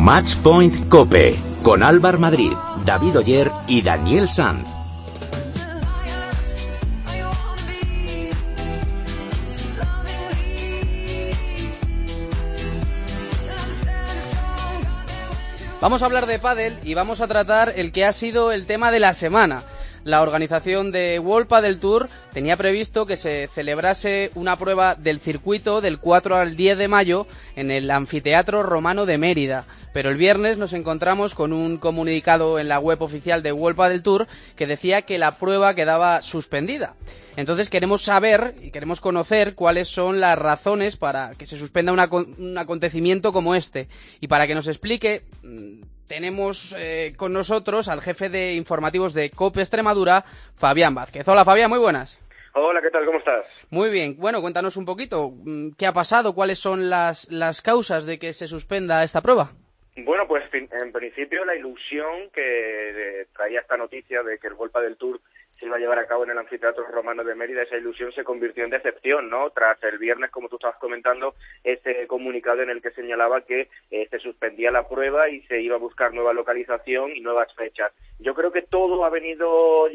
Matchpoint Cope con Álvar Madrid, David Oyer y Daniel Sanz. Vamos a hablar de pádel y vamos a tratar el que ha sido el tema de la semana la organización de World del Tour tenía previsto que se celebrase una prueba del circuito del 4 al 10 de mayo en el Anfiteatro Romano de Mérida. Pero el viernes nos encontramos con un comunicado en la web oficial de World del Tour que decía que la prueba quedaba suspendida. Entonces queremos saber y queremos conocer cuáles son las razones para que se suspenda un acontecimiento como este. Y para que nos explique mm, tenemos eh, con nosotros al jefe de informativos de COPE Extremadura, Fabián Vázquez. Hola Fabián, muy buenas. Hola, ¿qué tal? ¿Cómo estás? Muy bien. Bueno, cuéntanos un poquito, mm, ¿qué ha pasado? ¿Cuáles son las, las causas de que se suspenda esta prueba? Bueno, pues en principio la ilusión que traía esta noticia de que el Golpa del Tour se iba a llevar a cabo en el Anfiteatro Romano de Mérida, esa ilusión se convirtió en decepción, ¿no? Tras el viernes, como tú estabas comentando, ese comunicado en el que señalaba que eh, se suspendía la prueba y se iba a buscar nueva localización y nuevas fechas. Yo creo que todo ha venido,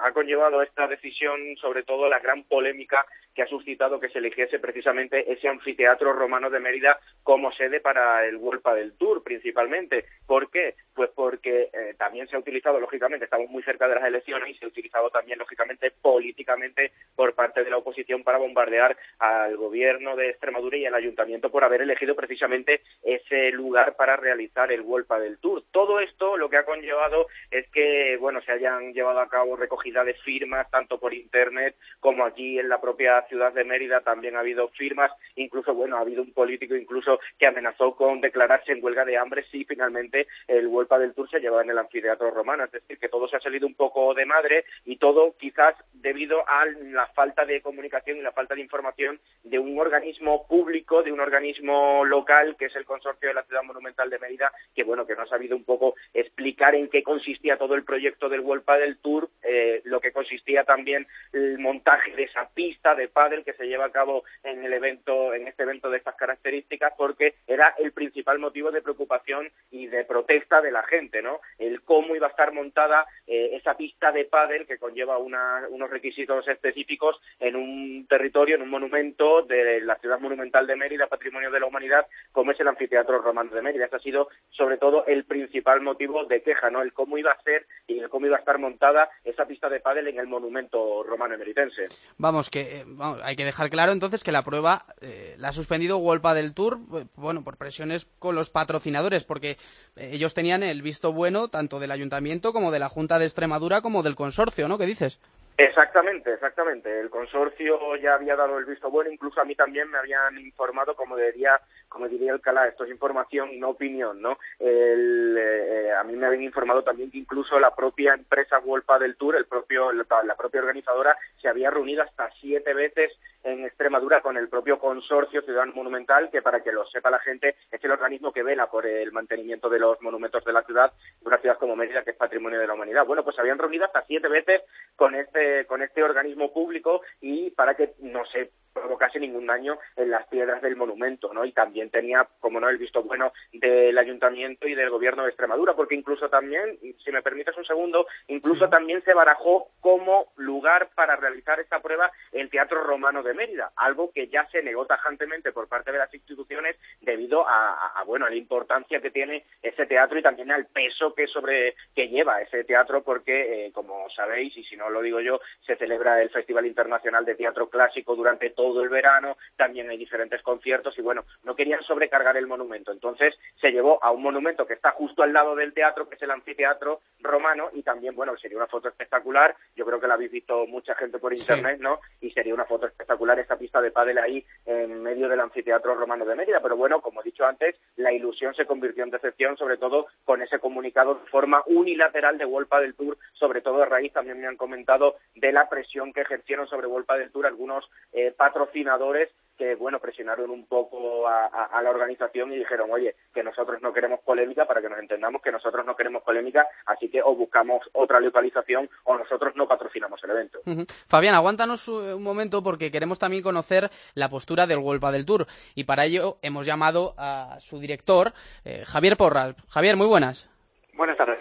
ha conllevado esta decisión, sobre todo la gran polémica que ha suscitado que se eligiese precisamente ese anfiteatro romano de Mérida como sede para el World del Tour, principalmente. ¿Por qué? Pues porque eh, también se ha utilizado, lógicamente, estamos muy cerca de las elecciones y se ha utilizado también, lógicamente, políticamente por parte de la oposición para bombardear al gobierno de Extremadura y al ayuntamiento por haber elegido precisamente ese lugar para realizar el World del Tour. Todo esto lo que ha conllevado es que, bueno, se hayan llevado a cabo recogida de firmas tanto por internet como aquí en la propia ciudad de Mérida también ha habido firmas, incluso, bueno, ha habido un político incluso que amenazó con declararse en huelga de hambre si finalmente el Del Tour se llevaba en el anfiteatro romano. Es decir, que todo se ha salido un poco de madre y todo quizás debido a la falta de comunicación y la falta de información de un organismo público, de un organismo local, que es el Consorcio de la Ciudad Monumental de Mérida, que, bueno, que no ha sabido un poco explicar en qué consistía todo el proyecto del Huelpa del Tour, eh, lo que consistía también el montaje de esa pista de pádel que se lleva a cabo en el evento, en este evento de estas características, porque era el principal motivo de preocupación y de protesta de la gente, ¿no? El cómo iba a estar montada eh, esa pista de pádel que conlleva unos requisitos específicos en un territorio, en un monumento de la ciudad monumental de Mérida, patrimonio de la humanidad, como es el anfiteatro romano de Mérida. Ese ha sido, sobre todo, el principal motivo de queja, ¿no? El cómo iba a ser y el cómo iba a estar montada esa pista de pádel en el monumento romano emeritense. Vamos, que eh, hay que dejar claro entonces que la prueba eh, la ha suspendido Wolpa del Tour, bueno, por presiones con los patrocinadores, porque ellos tenían el visto bueno tanto del ayuntamiento como de la Junta de Extremadura como del consorcio, ¿no? ¿Qué dices? Exactamente, exactamente. El consorcio ya había dado el visto bueno, incluso a mí también me habían informado, como diría, como diría el Calá, esto es información y no opinión, ¿no? El, eh, a mí me habían informado también que incluso la propia empresa Wolpa del Tour, el propio, la propia organizadora, se había reunido hasta siete veces en Extremadura con el propio consorcio Ciudadano Monumental, que para que lo sepa la gente, es el organismo que vela por el mantenimiento de los monumentos de la ciudad, de una ciudad como Mérida, que es patrimonio de la humanidad. Bueno, pues se habían reunido hasta siete veces con este, con este organismo público y para que no se provocase ningún daño en las piedras del monumento, ¿no? Y también tenía, como no, el visto bueno del ayuntamiento y del gobierno de Extremadura, porque incluso también, si me permites un segundo, incluso también se barajó como lugar para realizar esta prueba el Teatro Romano de Mérida, algo que ya se negó tajantemente por parte de las instituciones debido a, bueno, a la importancia que tiene ese teatro y también al peso que sobre que lleva ese teatro, porque, eh, como sabéis, y si no lo digo yo, se celebra el Festival Internacional de Teatro Clásico durante todo el verano, también hay diferentes conciertos y bueno, no querían sobrecargar el monumento. Entonces se llevó a un monumento que está justo al lado del teatro, que es el anfiteatro romano y también, bueno, sería una foto espectacular. Yo creo que la habéis visto mucha gente por internet, ¿no? Y sería una foto espectacular esta pista de pádel ahí en medio del anfiteatro romano de Mérida. Pero bueno, como he dicho antes, la ilusión se convirtió en decepción, sobre todo con ese comunicado de forma unilateral de Wolpa del Tour, sobre todo a raíz, también me han comentado, de la presión que ejercieron sobre Wolpa del Tour algunos eh, patrocinadores que bueno, presionaron un poco a, la organización y dijeron, oye, que nosotros no queremos polémica, para que nos entendamos que nosotros no queremos polémica, así que o buscamos otra localización o nosotros no patrocinamos el evento. Fabián, aguántanos un momento porque queremos también conocer la postura del Golpa del Tour y para ello hemos llamado a su director, eh, Javier Porras. Javier, muy buenas. Buenas tardes.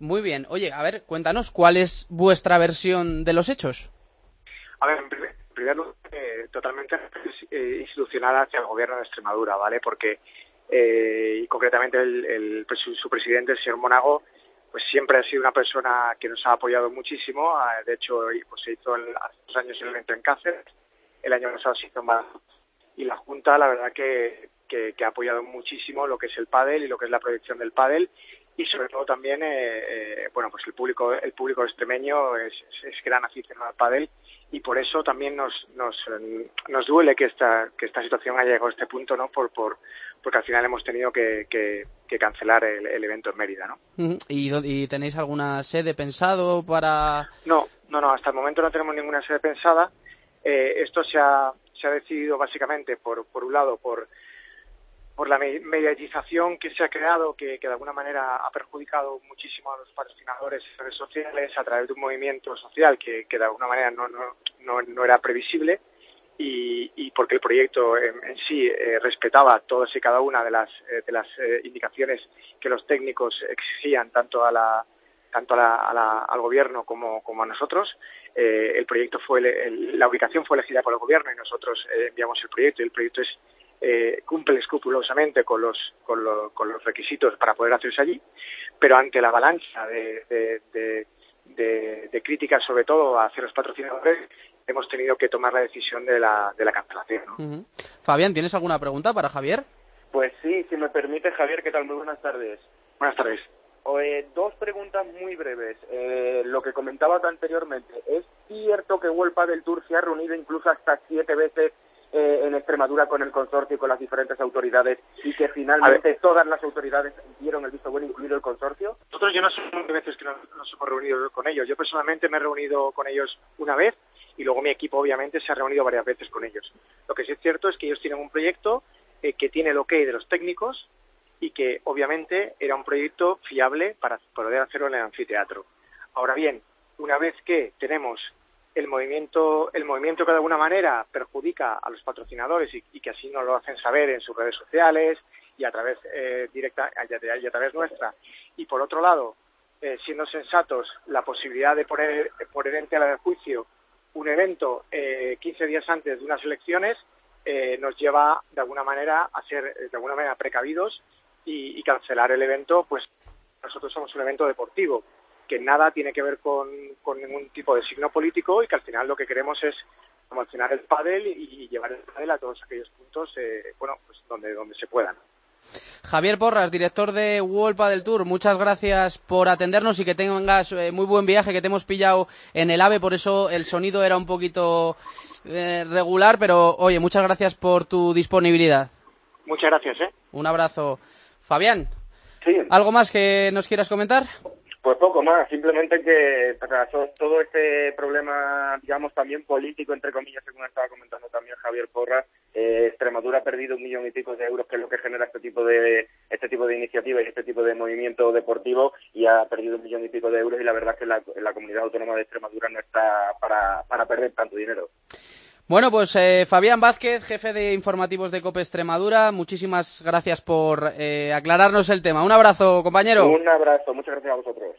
Muy bien. Oye, a ver, cuéntanos, ¿cuál es vuestra versión de los hechos? A ver, en primer lugar, eh, totalmente eh, institucional hacia el gobierno de Extremadura, ¿vale? Porque, eh, y concretamente el, su presidente, el señor Monago, pues siempre ha sido una persona que nos ha apoyado muchísimo. Ah, de hecho, pues se hizo hace dos años el evento en Cáceres, el año pasado se hizo en Badajoz. Y la Junta, la verdad que, que, que, ha apoyado muchísimo lo que es el pádel y lo que es la proyección del pádel y sobre todo también eh, eh, bueno pues el público el público extremeño es, es, gran aficionado al pádel y por eso también nos nos, nos duele que esta que esta situación haya llegado a este punto no por por porque al final hemos tenido que, que, cancelar el, evento en Mérida no ¿Y, y tenéis alguna sede pensado para no no no hasta el momento no tenemos ninguna sede pensada. Eh, esto se ha se ha decidido básicamente por por un lado por por la mediatización que se ha creado, que, de alguna manera ha perjudicado muchísimo a los patrocinadores en redes sociales a través de un movimiento social que, de alguna manera no, no, no, era previsible y, y, porque el proyecto en, sí eh, respetaba todas y cada una de las, eh, de las eh, indicaciones que los técnicos exigían tanto a la tanto a la, al gobierno como, como a nosotros. el proyecto fue la ubicación fue elegida por el gobierno y nosotros enviamos el proyecto y el proyecto es eh, cumple escrupulosamente con los, con, con, los requisitos para poder hacerse allí, pero ante la avalancha de, de, críticas, sobre todo hacia los patrocinadores, hemos tenido que tomar la decisión de la, de la cancelación. Fabián, ¿tienes alguna pregunta para Javier? Pues sí, si me permite, Javier, ¿qué tal? Muy buenas tardes. Buenas tardes. Eh, dos preguntas muy breves. Eh, lo que comentabas anteriormente, ¿es cierto que Huelpa del Tour se ha reunido incluso hasta siete veces eh, en Extremadura con el consorcio y con las diferentes autoridades y que finalmente todas las autoridades dieron el visto bueno, incluido el consorcio? Nosotros yo no sé cuántas veces que nos, hemos reunido con ellos. Yo personalmente me he reunido con ellos una vez y luego mi equipo obviamente se ha reunido varias veces con ellos. Lo que sí es cierto es que ellos tienen un proyecto eh, que tiene el ok de los técnicos y que obviamente era un proyecto fiable para poder hacerlo en el anfiteatro. Ahora bien, una vez que tenemos el movimiento, el movimiento que de alguna manera perjudica a los patrocinadores y, que así nos lo hacen saber en sus redes sociales y a través eh, directa y a, través nuestra. Y por otro lado, eh, siendo sensatos, la posibilidad de poner, poner en tela de juicio un evento eh, 15 días antes de unas elecciones eh, nos lleva de alguna manera a ser de alguna manera precavidos y, y cancelar el evento, pues nosotros somos un evento deportivo que nada tiene que ver con, ningún tipo de signo político y que al final lo que queremos es promocionar el pádel y, llevar el pádel a todos aquellos puntos, eh, bueno, pues donde, donde se puedan. Javier Porras, director de World Padel Tour, muchas gracias por atendernos y que tengas eh, muy buen viaje, que te hemos pillado en el AVE, por eso el sonido era un poquito eh, regular, pero oye, muchas gracias por tu disponibilidad. Muchas gracias, ¿eh? Un abrazo. Fabián, sí. ¿algo más que nos quieras comentar? Pues poco más, simplemente que tras todo este problema, digamos, también político, entre comillas, según estaba comentando también Javier Porras, eh, Extremadura ha perdido un millón y pico de euros, que es lo que genera este tipo de este tipo de iniciativas y este tipo de movimiento deportivo, y ha perdido un millón y pico de euros, y la verdad es que la, la comunidad autónoma de Extremadura no está para, para perder tanto dinero. Bueno, pues eh, Fabián Vázquez, jefe de informativos de COPE Extremadura, muchísimas gracias por eh, aclararnos el tema. Un abrazo, compañero. Un abrazo, muchas gracias a vosotros.